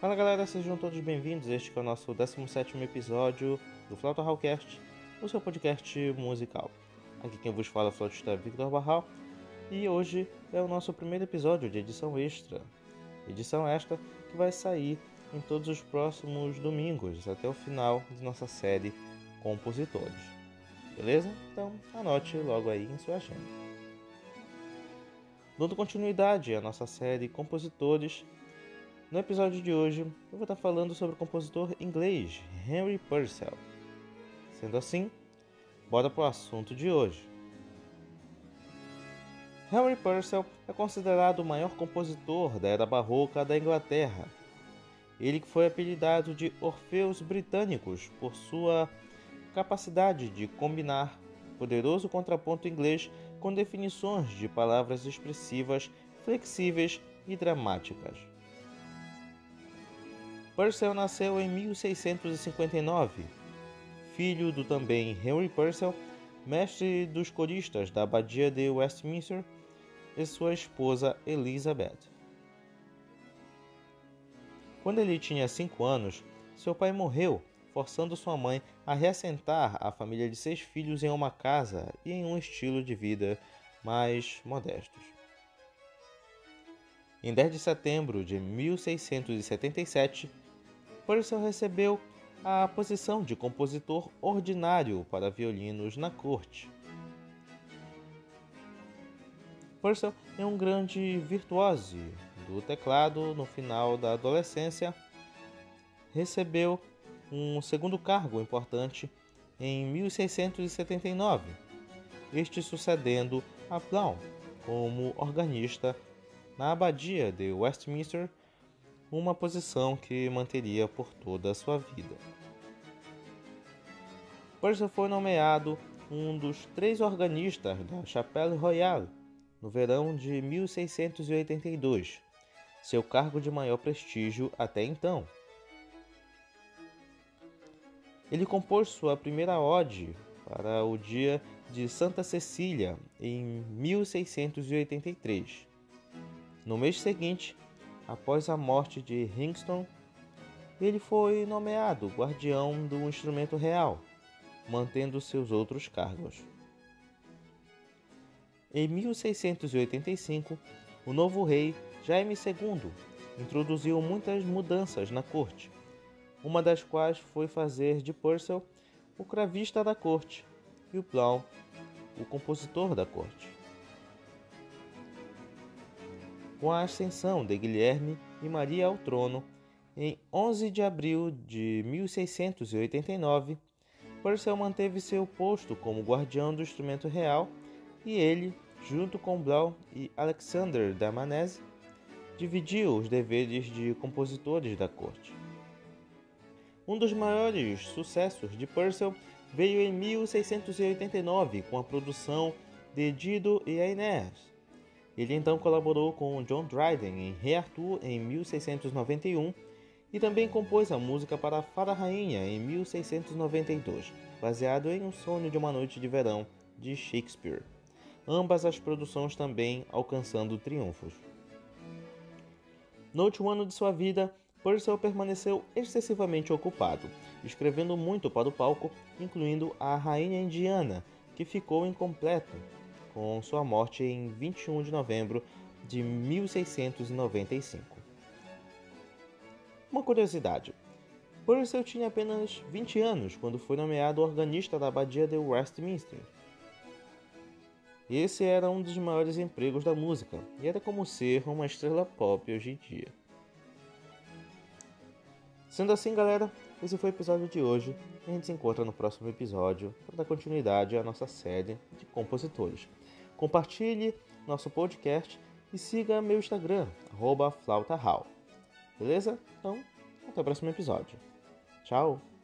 Fala galera, sejam todos bem-vindos. Este é o nosso 17 episódio do Flauta Hallcast, o seu podcast musical. Aqui quem vos fala é o flautista Victor Barral e hoje é o nosso primeiro episódio de edição extra. Edição esta que vai sair em todos os próximos domingos até o final de nossa série Compositores. Beleza? Então anote logo aí em sua agenda. Dando continuidade à nossa série Compositores, no episódio de hoje, eu vou estar falando sobre o compositor inglês Henry Purcell. Sendo assim, bora para o assunto de hoje. Henry Purcell é considerado o maior compositor da era barroca da Inglaterra. Ele que foi apelidado de Orfeus Britânicos por sua capacidade de combinar poderoso contraponto inglês com definições de palavras expressivas, flexíveis e dramáticas. Purcell nasceu em 1659, filho do também Henry Purcell, mestre dos coristas da abadia de Westminster, e sua esposa Elizabeth. Quando ele tinha cinco anos, seu pai morreu, forçando sua mãe a reassentar a família de seis filhos em uma casa e em um estilo de vida mais modestos. Em 10 de setembro de 1677, Purcell recebeu a posição de compositor ordinário para violinos na corte. Purcell é um grande virtuoso do teclado no final da adolescência. Recebeu um segundo cargo importante em 1679, este sucedendo a Brown como organista na abadia de Westminster uma posição que manteria por toda a sua vida. Purcell foi nomeado um dos três organistas da Chapelle Royale no verão de 1682, seu cargo de maior prestígio até então. Ele compôs sua primeira ode para o dia de Santa Cecília em 1683. No mês seguinte, após a morte de Hingston, ele foi nomeado guardião do instrumento real, mantendo seus outros cargos. Em 1685, o novo rei Jaime II introduziu muitas mudanças na corte, uma das quais foi fazer de Purcell o cravista da corte e o Blount o compositor da corte. Com a ascensão de Guilherme e Maria ao trono em 11 de abril de 1689, Purcell manteve seu posto como guardião do instrumento real e ele, junto com Blau e Alexander Damanese, dividiu os deveres de compositores da corte. Um dos maiores sucessos de Purcell veio em 1689 com a produção de Dido e Inés, ele então colaborou com John Dryden em Rei Arthur em 1691 e também compôs a música para Fada Rainha em 1692, baseado em Um Sonho de uma Noite de Verão de Shakespeare. Ambas as produções também alcançando triunfos. No último ano de sua vida, Purcell permaneceu excessivamente ocupado, escrevendo muito para o palco, incluindo A Rainha Indiana, que ficou incompleto com sua morte em 21 de novembro de 1695. Uma curiosidade: Purcell tinha apenas 20 anos quando foi nomeado organista da abadia de Westminster. Esse era um dos maiores empregos da música e era como ser uma estrela pop hoje em dia. Sendo assim, galera, esse foi o episódio de hoje. A gente se encontra no próximo episódio para dar continuidade à nossa série de compositores. Compartilhe nosso podcast e siga meu Instagram, flautahal. Beleza? Então, até o próximo episódio. Tchau!